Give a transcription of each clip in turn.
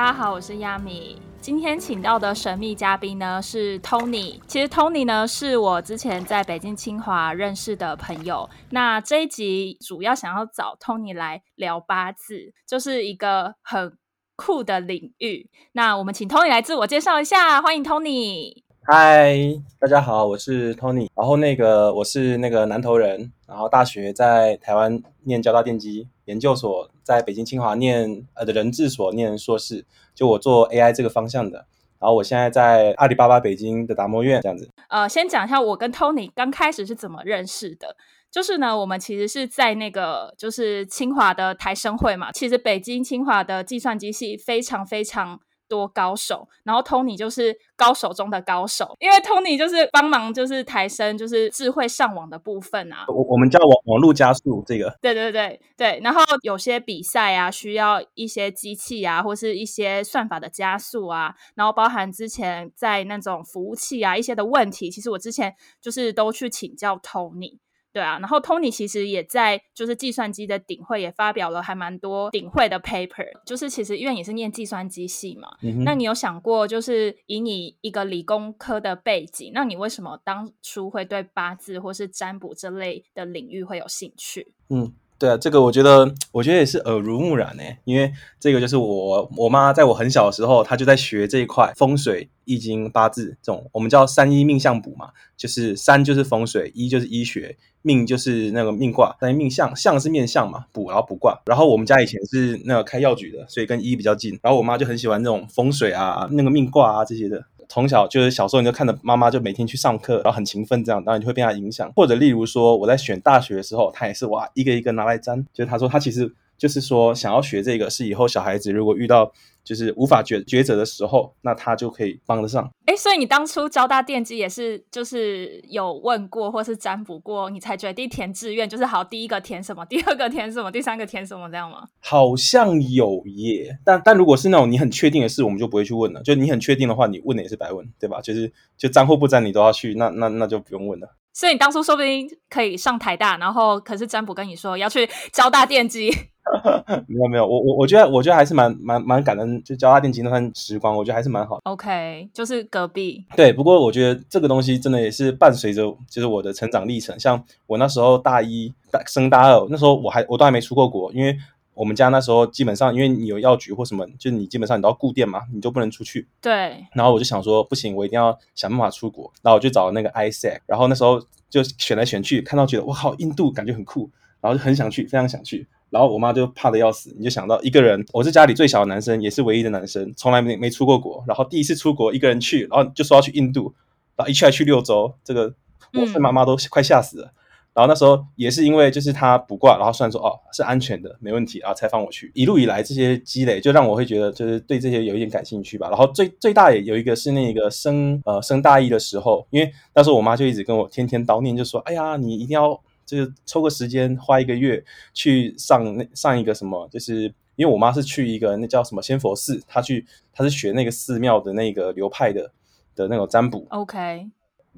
大家好，我是亚米。今天请到的神秘嘉宾呢是 Tony。其实 Tony 呢是我之前在北京清华认识的朋友。那这一集主要想要找 Tony 来聊八字，就是一个很酷的领域。那我们请 Tony 来自我介绍一下，欢迎 Tony。嗨，大家好，我是 Tony。然后那个我是那个南投人，然后大学在台湾念交大电机研究所，在北京清华念呃的人智所念硕士，就我做 AI 这个方向的。然后我现在在阿里巴巴北京的达摩院这样子。呃，先讲一下我跟 Tony 刚开始是怎么认识的。就是呢，我们其实是在那个就是清华的台生会嘛。其实北京清华的计算机系非常非常。多高手，然后 Tony 就是高手中的高手，因为 Tony 就是帮忙就是抬升就是智慧上网的部分啊。我我们叫网网络加速这个。对对对对，然后有些比赛啊，需要一些机器啊，或是一些算法的加速啊，然后包含之前在那种服务器啊一些的问题，其实我之前就是都去请教 Tony。对啊，然后 Tony 其实也在就是计算机的顶会也发表了还蛮多顶会的 paper，就是其实因为你是念计算机系嘛，那你有想过就是以你一个理工科的背景，那你为什么当初会对八字或是占卜这类的领域会有兴趣？嗯。对啊，这个我觉得，我觉得也是耳濡目染呢。因为这个就是我我妈在我很小的时候，她就在学这一块风水、易经、八字这种，我们叫三一命相卜嘛。就是三就是风水，一就是医学，命就是那个命卦，三一命相，相是面相嘛，卜然后卜卦。然后我们家以前是那个开药局的，所以跟医比较近。然后我妈就很喜欢这种风水啊、那个命卦啊这些的。从小就是小时候你就看着妈妈就每天去上课，然后很勤奋，这样当然就会被她影响。或者例如说我在选大学的时候，她也是哇一个一个拿来粘。就是她说她其实就是说想要学这个，是以后小孩子如果遇到就是无法抉抉择的时候，那他就可以帮得上。哎，所以你当初交大电机也是就是有问过或是占卜过，你才决定填志愿，就是好第一个填什么，第二个填什么，第三个填什么这样吗？好像有耶，但但如果是那种你很确定的事，我们就不会去问了。就你很确定的话，你问的也是白问，对吧？就是就占或不占你都要去，那那那就不用问了。所以你当初说不定可以上台大，然后可是占卜跟你说要去交大电机。没有没有，我我我觉得我觉得还是蛮蛮蛮感恩，就交大电机那段时光，我觉得还是蛮好。OK，就是隔壁。对，不过我觉得这个东西真的也是伴随着就是我的成长历程。像我那时候大一大升大二，那时候我还我都还没出过国，因为我们家那时候基本上因为你有药局或什么，就你基本上你都要固店嘛，你就不能出去。对。然后我就想说，不行，我一定要想办法出国。然后我就找那个 ISEC，然后那时候就选来选去，看到觉得哇靠，印度感觉很酷，然后就很想去，非常想去。然后我妈就怕的要死，你就想到一个人，我是家里最小的男生，也是唯一的男生，从来没没出过国。然后第一次出国，一个人去，然后就说要去印度，然后一去还去六周，这个我跟妈妈都快吓死了。然后那时候也是因为就是他卜卦，然后虽然说哦是安全的，没问题，然后才放我去。一路以来这些积累，就让我会觉得就是对这些有一点感兴趣吧。然后最最大也有一个是那个升呃升大一的时候，因为那时候我妈就一直跟我天天叨念，就说哎呀你一定要。就是抽个时间，花一个月去上那上一个什么，就是因为我妈是去一个那叫什么仙佛寺，她去她是学那个寺庙的那个流派的的那种占卜。OK，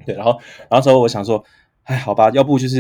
对，然后然后之后我想说，哎，好吧，要不就是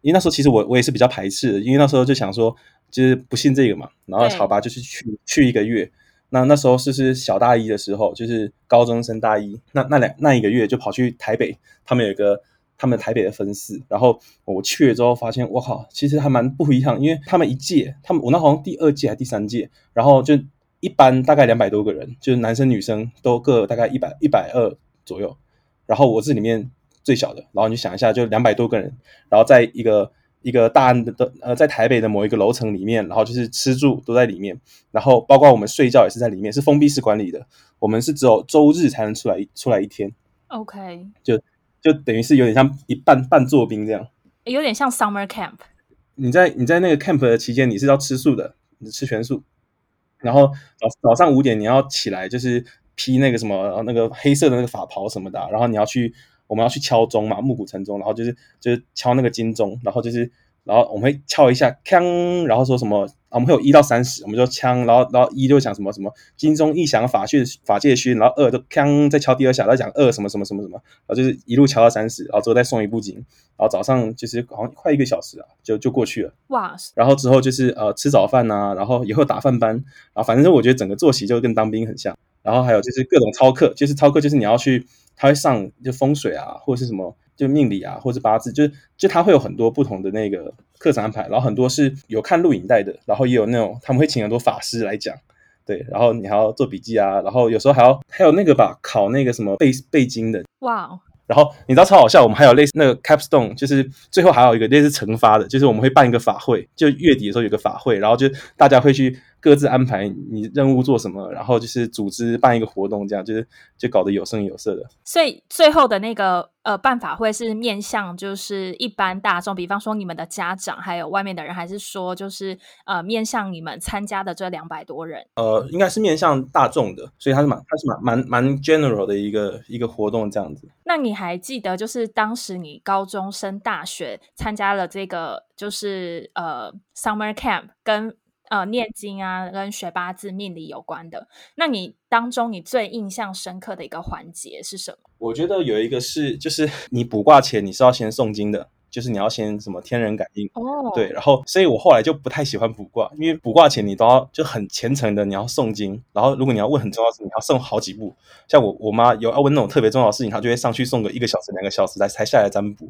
因为那时候其实我我也是比较排斥的，因为那时候就想说就是不信这个嘛，然后好吧，就是去去一个月。那那时候是是小大一的时候，就是高中升大一，那那两那一个月就跑去台北，他们有一个。他们台北的分寺，然后我去了之后发现，我靠，其实还蛮不一样，因为他们一届，他们我那好像第二届还第三届，然后就一般大概两百多个人，就是男生女生都各大概一百一百二左右，然后我是里面最小的，然后你想一下，就两百多个人，然后在一个一个大的呃，在台北的某一个楼层里面，然后就是吃住都在里面，然后包括我们睡觉也是在里面，是封闭式管理的，我们是只有周日才能出来出来一天，OK，就。就等于是有点像一半半做兵这样，有点像 summer camp。你在你在那个 camp 的期间，你是要吃素的，你吃全素。然后早早上五点你要起来，就是披那个什么那个黑色的那个法袍什么的。然后你要去，我们要去敲钟嘛，暮鼓晨钟，然后就是就是敲那个金钟，然后就是然后我们会敲一下锵，然后说什么啊？我们会有一到三十，我们就锵，然后然后一就讲什么什么金钟一响法训法界勋，然后二就锵再敲第二下，再讲二什么什么什么什么，然后就是一路敲到三十，然后之后再送一部经，然后早上就是好像快一个小时啊，就就过去了。哇，然后之后就是呃吃早饭呐、然后以后打饭班，然后反正我觉得整个作息就跟当兵很像。然后还有就是各种操课，就是操课就是你要去，他会上就风水啊，或者是什么就命理啊，或者八字，就是就他会有很多不同的那个课程安排，然后很多是有看录影带的，然后也有那种他们会请很多法师来讲，对，然后你还要做笔记啊，然后有时候还要还有那个吧，考那个什么背背经的，哇哦，然后你知道超好笑，我们还有类似那个 capstone，就是最后还有一个类似惩罚的，就是我们会办一个法会，就月底的时候有个法会，然后就大家会去各自安排你任务做什么，然后就是组织办一个活动，这样就是就搞得有声有色的。所以最后的那个呃办法会是面向就是一般大众，比方说你们的家长还有外面的人，还是说就是呃面向你们参加的这两百多人？呃，应该是面向大众的，所以它是蛮它是蛮蛮蛮 general 的一个一个活动这样子。那你还记得就是当时你高中升大学参加了这个就是呃 summer camp 跟呃念经啊跟学八字命理有关的，那你当中你最印象深刻的一个环节是什么？我觉得有一个是，就是 你卜卦前你是要先诵经的，就是你要先什么天人感应。哦，对，，然后所以我后来就不太喜欢卜卦，因为卜卦前你都要就很虔诚的，你要诵经，然后如果你要问很重要的事情，你要诵好几步。像我我妈有要问那种特别重要的事情，她就会上去诵个一个小时、两个小时才才下来占卜，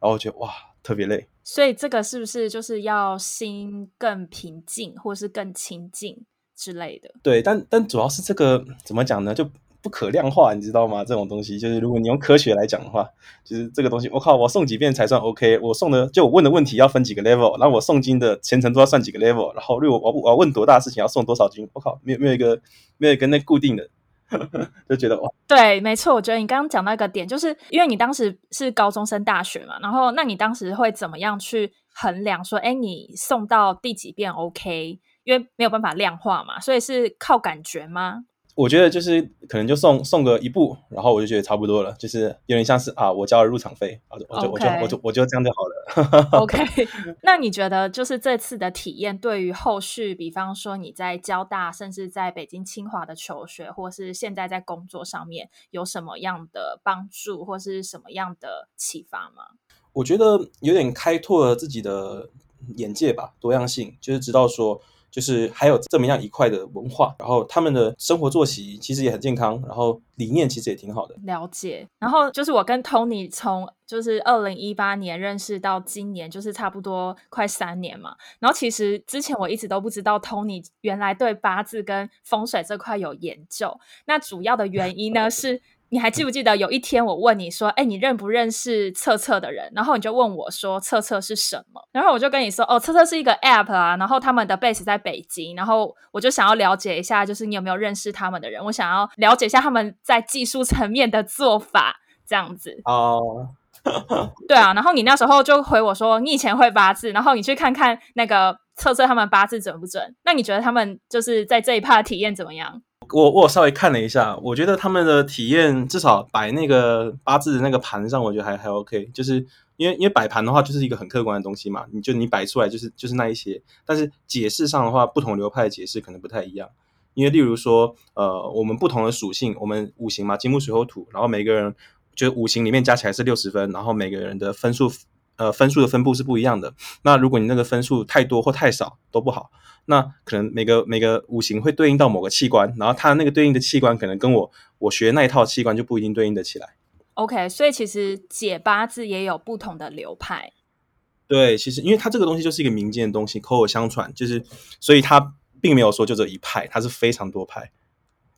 然后我觉得哇特别累。所以这个是不是就是要心更平静，或是更清静之类的？对，但但主要是这个怎么讲呢？就不可量化，你知道吗？这种东西就是如果你用科学来讲的话，就是这个东西，我靠，我送几遍才算 OK？我送的就我问的问题要分几个 level，然后我诵经的虔诚都要算几个 level，然后如果我我要问多大的事情要送多少经，我靠，没有没有一个没有一个那固定的，就觉得哇，对，没错，我觉得你刚刚讲到一个点，就是因为你当时是高中生大学嘛，然后那你当时会怎么样去衡量说，哎，你送到第几遍 OK？因为没有办法量化嘛，所以是靠感觉吗？我觉得就是可能就送送个一步，然后我就觉得差不多了，就是有点像是啊，我交了入场费，啊，我就我就我就我就我就这样就好了。OK，那你觉得就是这次的体验对于后续，比方说你在交大，甚至在北京清华的求学，或是现在在工作上面，有什么样的帮助，或是什么样的启发吗？我觉得有点开拓了自己的眼界吧，多样性，就是知道说，就是还有这么样一块的文化，然后他们的生活作息其实也很健康，然后理念其实也挺好的。了解。然后就是我跟 Tony 从就是二零一八年认识到今年，就是差不多快三年嘛。然后其实之前我一直都不知道 Tony 原来对八字跟风水这块有研究。那主要的原因呢 是。你还记不记得有一天我问你说：“哎，你认不认识测测的人？”然后你就问我说：“测测是什么？”然后我就跟你说：“哦，测测是一个 App 啊，然后他们的 base 在北京，然后我就想要了解一下，就是你有没有认识他们的人？我想要了解一下他们在技术层面的做法，这样子。哦、对啊，然后你那时候就回我说，你以前会八字，然后你去看看那个测测他们八字准不准？那你觉得他们就是在这一趴体验怎么样？我我稍微看了一下，我觉得他们的体验至少摆那个八字的那个盘上，我觉得还还 OK，就是因为因为摆盘的话就是一个很客观的东西嘛，你就你摆出来就是就是那一些，但是解释上的话，不同流派的解释可能不太一样。因为例如说，呃，我们不同的属性，我们五行嘛，金木水火土，然后每个人就五行里面加起来是六十分，然后每个人的分数，呃，分数的分布是不一样的。那如果你那个分数太多或太少都不好，那可能每个每个五行会对应到某个器官，然后它那个对应的器官可能跟我我学那一套器官就不一定对应得起来。OK，所以其实解八字也有不同的流派。对，其实因为它这个东西就是一个民间的东西，口口相传，就是所以它并没有说就这一派，它是非常多派。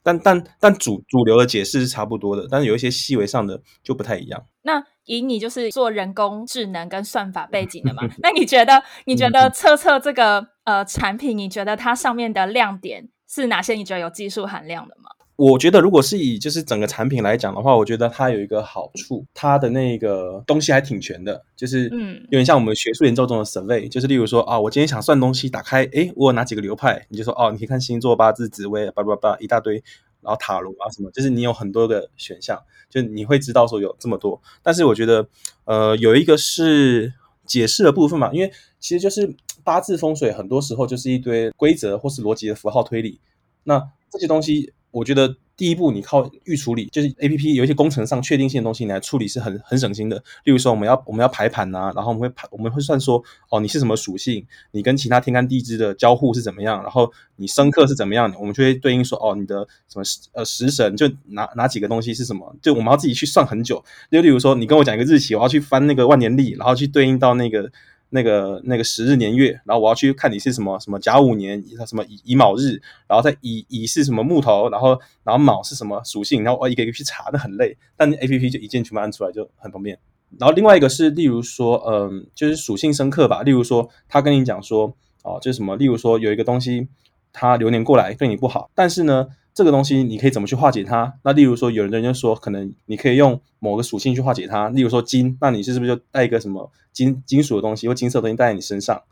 但但但主主流的解释是差不多的，但是有一些细微上的就不太一样。那以你就是做人工智能跟算法背景的嘛，那你觉得你觉得测测这个呃产品，你觉得它上面的亮点是哪些？你觉得有技术含量的吗？我觉得，如果是以就是整个产品来讲的话，我觉得它有一个好处，它的那个东西还挺全的，就是嗯有点像我们学术研究中的 survey，就是例如说啊，我今天想算东西，打开，诶，我有哪几个流派，你就说哦，你可以看星座、八字、紫微，叭叭叭一大堆，然后塔罗啊什么，就是你有很多的选项，就你会知道说有这么多。但是我觉得，呃，有一个是解释的部分嘛，因为其实就是八字风水，很多时候就是一堆规则或是逻辑的符号推理。那这些东西，我觉得第一步你靠预处理，就是 A P P 有一些工程上确定性的东西你来处理是很很省心的。例如说，我们要我们要排盘呐，然后我们会排我们会算说，哦，你是什么属性，你跟其他天干地支的交互是怎么样，然后你生克是怎么样，我们就会对应说，哦，你的什么呃食神就哪哪几个东西是什么，就我们要自己去算很久。就例如说，你跟我讲一个日期，我要去翻那个万年历，然后去对应到那个。那个那个时日年月，然后我要去看你是什么什么甲午年，什么乙乙卯日，然后再乙乙是什么木头，然后然后卯是什么属性，然后我一个一个去查，那很累。但 A P P 就一键全部按出来，就很方便。然后另外一个是，例如说，嗯，就是属性深刻吧。例如说，他跟你讲说，哦，就是什么，例如说有一个东西，它流年过来对你不好，但是呢。这个东西你可以怎么去化解它？那例如说，有人就说，可能你可以用某个属性去化解它。例如说金，那你是是不是就带一个什么金金属的东西或金色的东西带在你身上，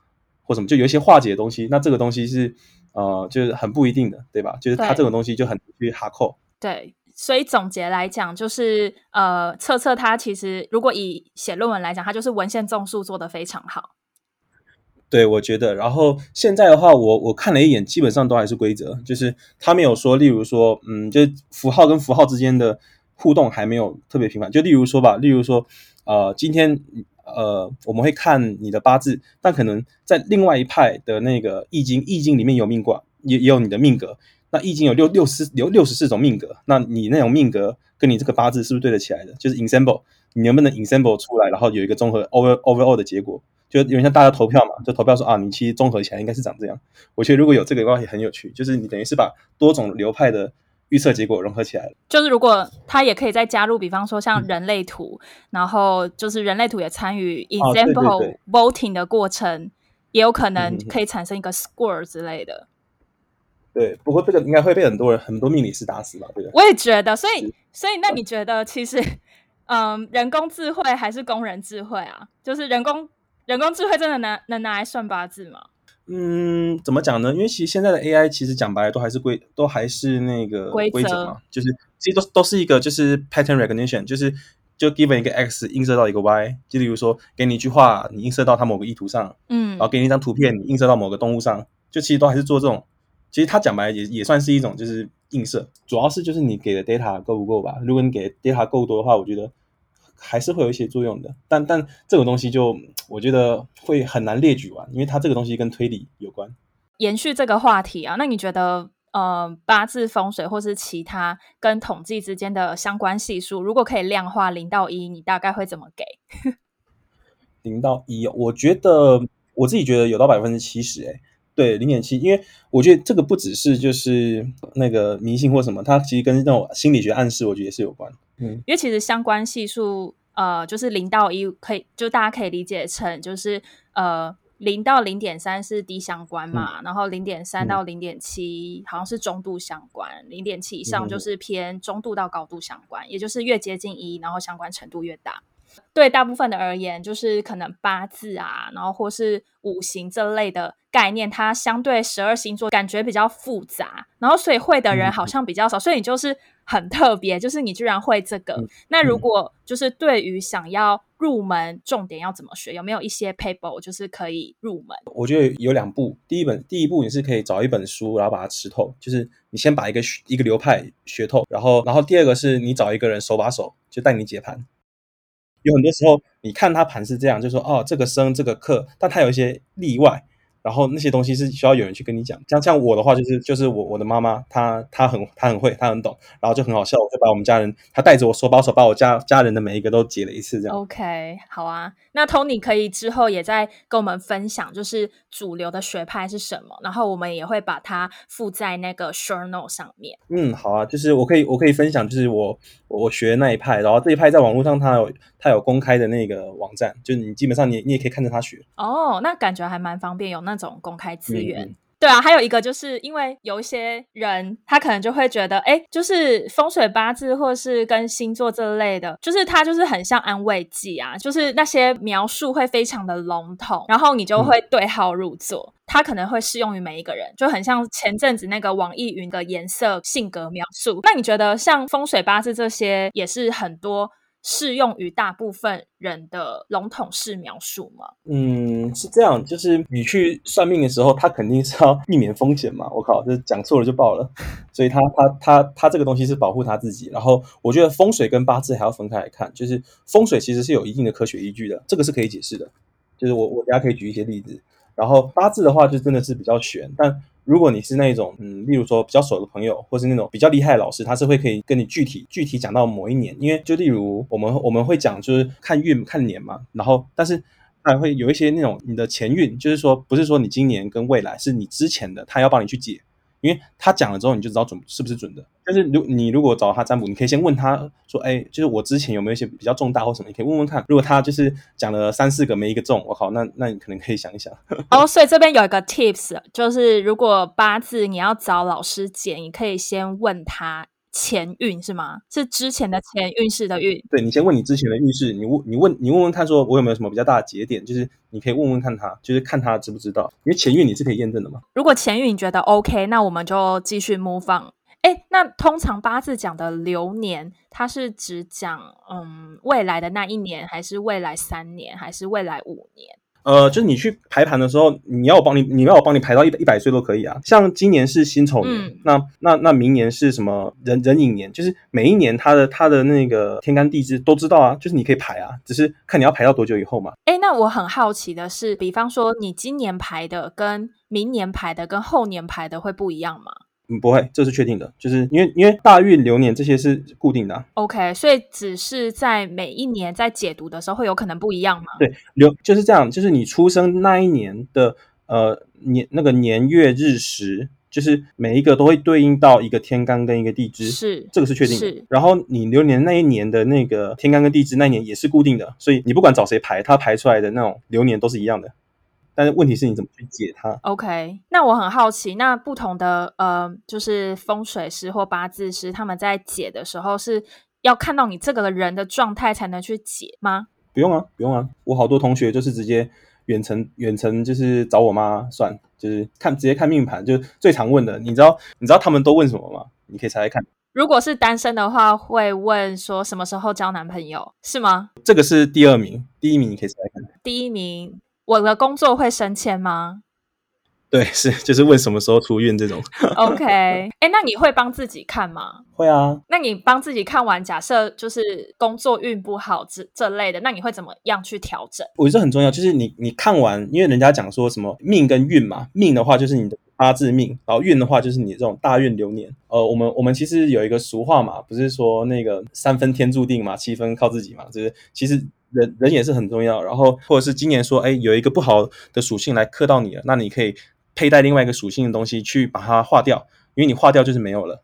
或什么？就有一些化解的东西。那这个东西是呃，就是很不一定的，对吧？就是它这种东西就很去哈扣。对，所以总结来讲，就是呃，测测它其实如果以写论文来讲，它就是文献综述做的非常好。对，我觉得，然后现在的话，我我看了一眼，基本上都还是规则，就是他没有说，例如说，嗯，就符号跟符号之间的互动还没有特别频繁。就例如说吧，例如说，呃，今天呃，我们会看你的八字，但可能在另外一派的那个易经，易经里面有命卦，也也有你的命格。那易经有六六十有六十四种命格，那你那种命格跟你这个八字是不是对得起来的？就是 ensemble，你能不能 ensemble 出来，然后有一个综合 over overall 的结果？就有点像大家投票嘛，就投票说啊，你其实综合起来应该是长这样。我觉得如果有这个的话也很有趣，就是你等于是把多种流派的预测结果融合起来了。就是如果他也可以再加入，比方说像人类图，然后就是人类图也参与 example voting 的过程，也有可能可以产生一个 score 之类的。对，不过这个应该会被很多人很多命理师打死吧？对我也觉得，所以所以那你觉得其实嗯，人工智慧还是工人智慧啊？就是人工。人工智慧真的拿能拿来算八字吗？嗯，怎么讲呢？因为其实现在的 AI 其实讲白了都还是规，都还是那个规则嘛，就是其实都都是一个就是 pattern recognition，就是就 given 一个 x 映射到一个 y，就例如说给你一句话，你映射到它某个意图上，嗯，然后给你一张图片，你映射到某个动物上，就其实都还是做这种，其实它讲白也也算是一种就是映射，主要是就是你给的 data 够不够吧？如果你给 data 够多的话，我觉得。还是会有一些作用的，但但这种东西就我觉得会很难列举完，因为它这个东西跟推理有关。延续这个话题啊，那你觉得呃八字风水或是其他跟统计之间的相关系数，如果可以量化零到一，你大概会怎么给？零到一，我觉得我自己觉得有到百分之七十，哎，对，零点七，因为我觉得这个不只是就是那个迷信或什么，它其实跟那种心理学暗示，我觉得也是有关。嗯，因为其实相关系数，呃，就是零到一，可以就大家可以理解成就是呃零到零点三是低相关嘛，然后零点三到零点七好像是中度相关，零点七以上就是偏中度到高度相关，也就是越接近一，然后相关程度越大。对大部分的而言，就是可能八字啊，然后或是五行这类的概念，它相对十二星座感觉比较复杂，然后所以会的人好像比较少，所以你就是很特别，就是你居然会这个。那如果就是对于想要入门，重点要怎么学？有没有一些 paper 就是可以入门？我觉得有两步，第一本第一步你是可以找一本书，然后把它吃透，就是你先把一个一个流派学透，然后然后第二个是你找一个人手把手就带你解盘。有很多时候，你看他盘是这样，就说哦，这个生这个克，但他有一些例外。然后那些东西是需要有人去跟你讲，像像我的话就是就是我我的妈妈她她很她很会她很懂，然后就很好笑，我就把我们家人她带着我手把手把我家家人的每一个都解了一次这样。OK，好啊，那 Tony 可以之后也在跟我们分享，就是主流的学派是什么，然后我们也会把它附在那个 Note 上面。嗯，好啊，就是我可以我可以分享，就是我我学那一派，然后这一派在网络上它有它有公开的那个网站，就你基本上你你也可以看着他学。哦，那感觉还蛮方便，有那。那种公开资源，对啊，还有一个就是因为有一些人，他可能就会觉得，哎，就是风水八字或是跟星座这类的，就是它就是很像安慰剂啊，就是那些描述会非常的笼统，然后你就会对号入座，它可能会适用于每一个人，就很像前阵子那个网易云的颜色性格描述。那你觉得像风水八字这些，也是很多适用于大部分人的笼统式描述吗？嗯，是这样，就是你去算命的时候，他肯定是要避免风险嘛。我靠，这讲错了就爆了。所以他他他他这个东西是保护他自己。然后我觉得风水跟八字还要分开来看，就是风水其实是有一定的科学依据的，这个是可以解释的。就是我我等下可以举一些例子。然后八字的话，就真的是比较玄。但如果你是那种，嗯，例如说比较熟的朋友，或是那种比较厉害的老师，他是会可以跟你具体具体讲到某一年。因为就例如我们我们会讲就是看运看年嘛，然后但是还会有一些那种你的前运，就是说不是说你今年跟未来，是你之前的，他要帮你去解。因为他讲了之后，你就知道准是不是准的。但是如你如果找他占卜，你可以先问他说：“哎，就是我之前有没有一些比较重大或什么？”你可以问问看。如果他就是讲了三四个没一个中，我靠，那那你可能可以想一想。哦，所以这边有一个 tips，就是如果八字你要找老师解，你可以先问他。前运是吗？是之前的前运势的运。对你先问你之前的运势，你问你问你问问看，说我有没有什么比较大的节点？就是你可以问问看他，就是看他知不知道，因为前运你是可以验证的嘛。如果前运你觉得 OK，那我们就继续 move on。哎，那通常八字讲的流年，它是只讲嗯未来的那一年，还是未来三年，还是未来五年？呃，就是你去排盘的时候，你要我帮你，你要我帮你排到一百一百岁都可以啊。像今年是辛丑年，那那那明年是什么壬壬寅年？就是每一年它的它的那个天干地支都知道啊，就是你可以排啊，只是看你要排到多久以后嘛。哎，那我很好奇的是，比方说你今年排的跟明年排的跟后年排的会不一样吗？嗯，不会，这是确定的，就是因为因为大运流年这些是固定的。OK，所以只是在每一年在解读的时候会有可能不一样吗？对，流就是这样，就是你出生那一年的呃年那个年月日时，就是每一个都会对应到一个天干跟一个地支，是这个是确定的。然后你流年那一年的那个天干跟地支那一年也是固定的，所以你不管找谁排，他排出来的那种流年都是一样的。但是问题是你怎么去解它？OK，那我很好奇，那不同的呃，就是风水师或八字师，他们在解的时候是要看到你这个人的状态才能去解吗？不用啊，不用啊，我好多同学就是直接远程远程就是找我妈算，就是看直接看命盘，就最常问的，你知道你知道他们都问什么吗？你可以猜猜看。如果是单身的话，会问说什么时候交男朋友是吗？这个是第二名，第一名你可以猜猜看。第一名。我的工作会升迁吗？对，是就是问什么时候出院这种。OK，哎，那你会帮自己看吗？会啊。那你帮自己看完，假设就是工作运不好这这类的，那你会怎么样去调整？我觉得很重要，就是你你看完，因为人家讲说什么命跟运嘛，命的话就是你的八字命，然后运的话就是你这种大运流年。呃，我们我们其实有一个俗话嘛，不是说那个三分天注定嘛，七分靠自己嘛，就是其实。人人也是很重要，然后或者是今年说，哎，有一个不好的属性来克到你了，那你可以佩戴另外一个属性的东西去把它化掉，因为你化掉就是没有了。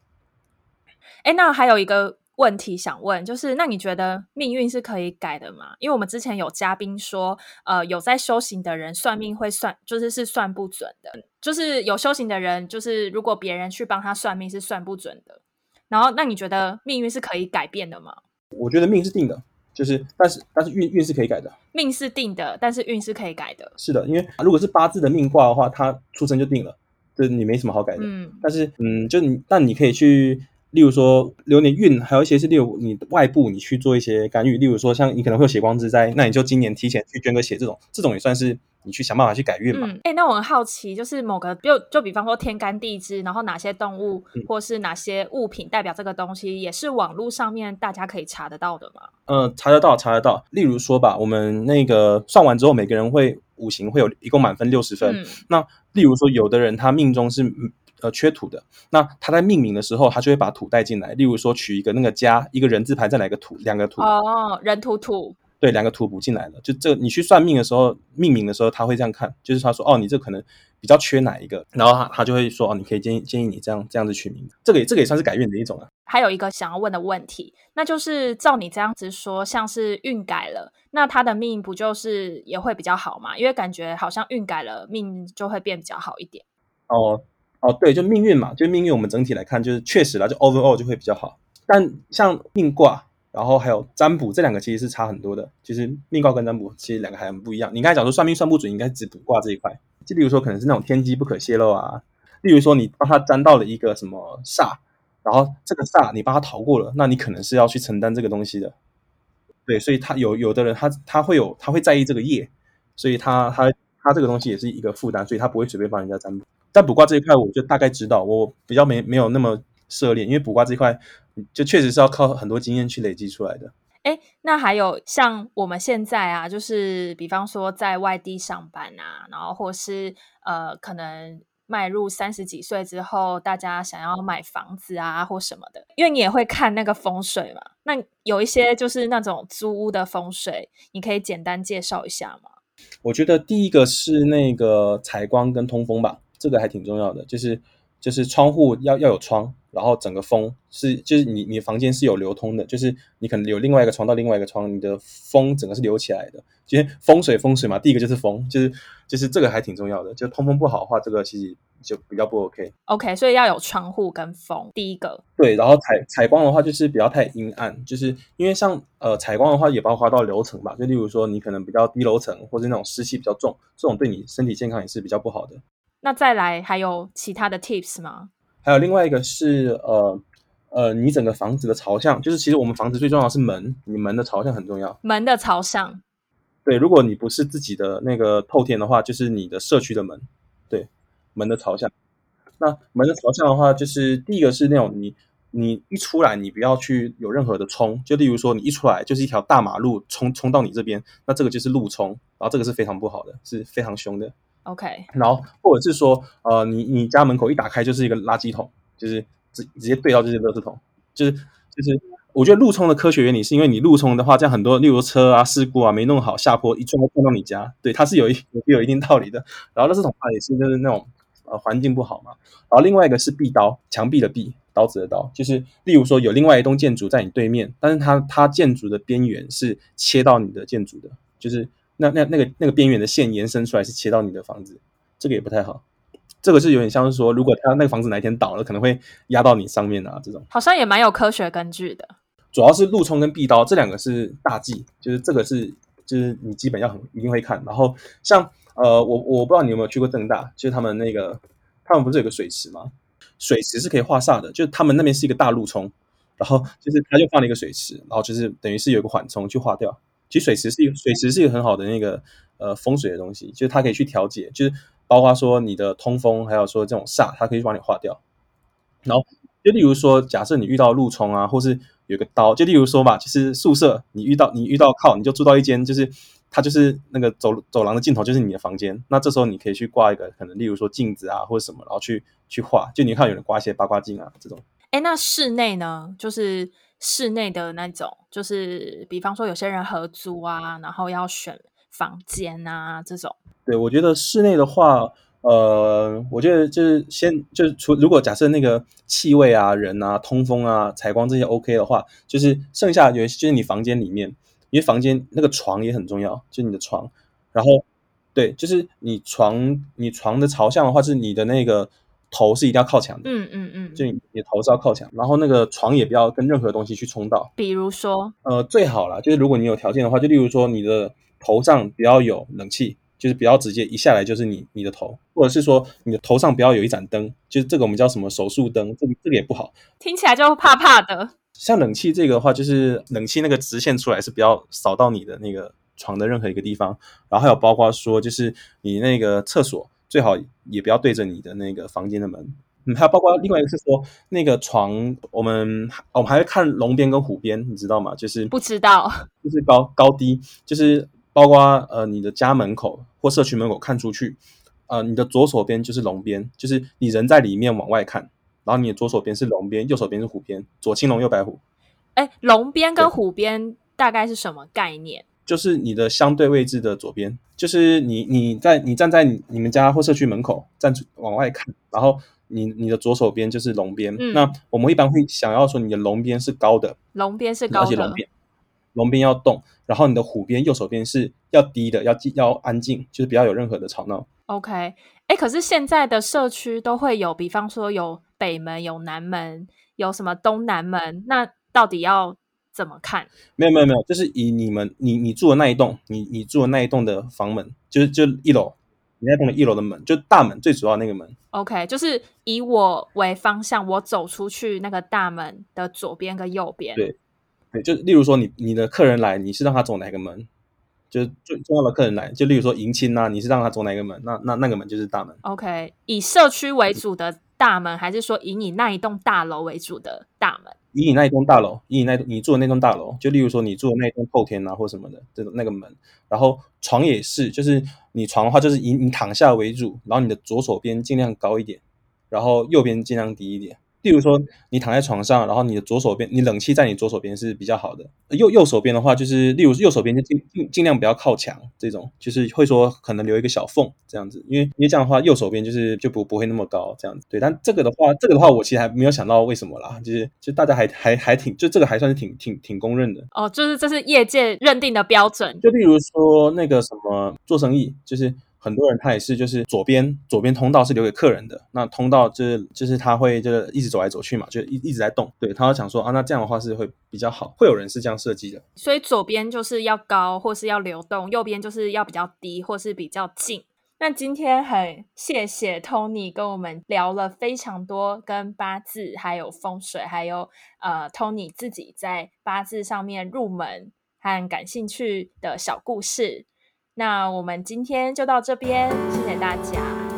哎，那还有一个问题想问，就是那你觉得命运是可以改的吗？因为我们之前有嘉宾说，呃，有在修行的人算命会算，就是是算不准的，就是有修行的人，就是如果别人去帮他算命是算不准的。然后，那你觉得命运是可以改变的吗？我觉得命是定的。就是，但是但是运运是可以改的，命是定的，但是运是可以改的。是的，因为如果是八字的命卦的话，它出生就定了，这你没什么好改的。嗯，但是嗯，就你，但你可以去。例如说流年运，还有一些是例如你外部你去做一些干预，例如说像你可能会有血光之灾，那你就今年提前去捐个血，这种这种也算是你去想办法去改运嘛。哎，那我很好奇，就是某个就就比方说天干地支，然后哪些动物或是哪些物品代表这个东西，也是网络上面大家可以查得到的吗？嗯，查得到，查得到。例如说吧，我们那个算完之后，每个人会五行会有一共满分六十分。那例如说，有的人他命中是。呃，缺土的，那他在命名的时候，他就会把土带进来。例如说，取一个那个家，一个人字牌，再来个土，两个土。哦，人土土。对，两个土补进来了。就这，你去算命的时候，命名的时候，他会这样看，就是他说，哦，你这可能比较缺哪一个，然后他他就会说，哦，你可以建议建议你这样这样子取名。这个也这个也算是改运的一种啊。还有一个想要问的问题，那就是照你这样子说，像是运改了，那他的命不就是也会比较好嘛？因为感觉好像运改了，命就会变比较好一点。哦。哦，对，就命运嘛，就命运。我们整体来看，就是确实啦，就 overall 就会比较好。但像命卦，然后还有占卜这两个其实是差很多的。其实命卦跟占卜其实两个还很不一样。你刚才讲说算命算不准，应该只卜卦这一块。就例如说，可能是那种天机不可泄露啊。例如说，你帮他占到了一个什么煞，然后这个煞你帮他逃过了，那你可能是要去承担这个东西的。对，所以他有有的人他他会有他会在意这个业，所以他他他这个东西也是一个负担，所以他不会随便帮人家占卜。但卜卦这一块，我就大概知道，我比较没没有那么涉猎，因为卜卦这一块就确实是要靠很多经验去累积出来的。哎，那还有像我们现在啊，就是比方说在外地上班啊，然后或是呃，可能迈入三十几岁之后，大家想要买房子啊或什么的，因为你也会看那个风水嘛。那有一些就是那种租屋的风水，你可以简单介绍一下吗？我觉得第一个是那个采光跟通风吧，这个还挺重要的，就是就是窗户要要有窗。然后整个风是，就是你你房间是有流通的，就是你可能有另外一个窗到另外一个窗，你的风整个是流起来的。因为风水风水嘛，第一个就是风，就是就是这个还挺重要的。就通风不好的话，这个其实就比较不 OK。OK，所以要有窗户跟风，第一个。对，然后采采光的话，就是不要太阴暗，就是因为像呃采光的话，也包括到楼层吧。就例如说，你可能比较低楼层，或者那种湿气比较重，这种对你身体健康也是比较不好的。那再来还有其他的 Tips 吗？还有另外一个是呃呃，你整个房子的朝向，就是其实我们房子最重要的是门，你门的朝向很重要。门的朝向，对，如果你不是自己的那个透天的话，就是你的社区的门，对，门的朝向。那门的朝向的话，就是第一个是那种你你一出来，你不要去有任何的冲，就例如说你一出来就是一条大马路冲冲到你这边，那这个就是路冲，然后这个是非常不好的，是非常凶的。OK，然后或者是说，呃，你你家门口一打开就是一个垃圾桶，就是直直接对到这些垃圾桶，就是就是，我觉得路冲的科学原理是因为你路冲的话，这样很多，例如车啊事故啊没弄好，下坡一撞撞到你家，对，它是有一有一定道理的。然后垃圾桶它也是就是那种呃环境不好嘛。然后另外一个是壁刀，墙壁的壁，刀子的刀，就是例如说有另外一栋建筑在你对面，但是它它建筑的边缘是切到你的建筑的，就是。那那那个那个边缘的线延伸出来是切到你的房子，这个也不太好。这个是有点像是说，如果他那个房子哪一天倒了，可能会压到你上面啊，这种好像也蛮有科学根据的。主要是路冲跟壁刀这两个是大忌，就是这个是就是你基本要很一定会看。然后像呃，我我不知道你有没有去过正大，就是他们那个他们不是有个水池吗？水池是可以画煞的，就是他们那边是一个大路冲，然后就是他就放了一个水池，然后就是等于是有个缓冲去化掉。其实水池是一个水池是一个很好的那个呃风水的东西，就是它可以去调节，就是包括说你的通风，还有说这种煞，它可以帮你化掉。然后就例如说，假设你遇到路冲啊，或是有个刀，就例如说吧，就是宿舍你遇到你遇到靠，你就住到一间，就是它就是那个走走廊的尽头就是你的房间，那这时候你可以去挂一个可能例如说镜子啊或者什么，然后去去画，就你看有人挂一些八卦镜啊这种。哎，那室内呢，就是。室内的那种，就是比方说有些人合租啊，然后要选房间啊这种。对，我觉得室内的话，呃，我觉得就是先就是除如果假设那个气味啊、人啊、通风啊、采光这些 OK 的话，就是剩下有就是你房间里面，因为房间那个床也很重要，就你的床。然后对，就是你床你床的朝向的话，是你的那个。头是一定要靠墙的，嗯嗯嗯，就你头是要靠墙，然后那个床也不要跟任何东西去冲到，比如说，呃，最好啦，就是如果你有条件的话，就例如说你的头上不要有冷气，就是不要直接一下来就是你你的头，或者是说你的头上不要有一盏灯，就是这个我们叫什么手术灯，这个这个也不好，听起来就怕怕的。像冷气这个的话，就是冷气那个直线出来是不要扫到你的那个床的任何一个地方，然后还有包括说就是你那个厕所。最好也不要对着你的那个房间的门，嗯，还有包括另外一个是说那个床，我们我们还会看龙边跟虎边，你知道吗？就是不知道，就是高高低，就是包括呃你的家门口或社区门口看出去，呃你的左手边就是龙边，就是你人在里面往外看，然后你的左手边是龙边，右手边是虎边，左青龙右白虎。哎，龙边跟虎边大概是什么概念？就是你的相对位置的左边，就是你你在你站在你们家或社区门口站往外看，然后你你的左手边就是龙边。那我们一般会想要说你的龙边是高的，龙边是高的，而且龙边龙边要动，然后你的虎边右手边是要低的，要要安静，就是不要有任何的吵闹。OK，哎，可是现在的社区都会有，比方说有北门、有南门、有什么东南门，那到底要？怎么看？没有没有没有，就是以你们你你住的那一栋，你你住的那一栋的房门，就是就一楼，你那栋的一楼的门，就大门最主要那个门。OK，就是以我为方向，我走出去那个大门的左边跟右边。对对，就例如说你你的客人来，你是让他走哪个门？就是最重要的客人来，就例如说迎亲呐，你是让他走哪个门？那那那个门就是大门。OK，以社区为主的大门，还是说以你那一栋大楼为主的大门？以你那一栋大楼，以你那你住的那栋大楼，就例如说你住的那栋后天啊或什么的，这种那个门，然后床也是，就是你床的话，就是以你躺下为主，然后你的左手边尽量高一点，然后右边尽量低一点。例如说，你躺在床上，然后你的左手边，你冷气在你左手边是比较好的。右右手边的话，就是例如右手边就尽尽尽量不要靠墙，这种就是会说可能留一个小缝这样子，因为因为这样的话，右手边就是就不不会那么高这样子。对，但这个的话，这个的话我其实还没有想到为什么啦，就是就大家还还还挺，就这个还算是挺挺挺公认的。哦，就是这是业界认定的标准。就例如说那个什么做生意，就是很多人他也是就是左边左边通道是留给客人的，那通道就是就是他会就是一直走来走去嘛，就一一直在动。对他想说啊，那这样的话是会比较好，会有人是这样设计的。所以左边就是要高，或是要流动；右边就是要比较低，或是比较近。那今天很谢谢 Tony 跟我们聊了非常多跟八字、还有风水，还有呃 Tony 自己在八字上面入门和感兴趣的小故事。那我们今天就到这边，谢谢大家。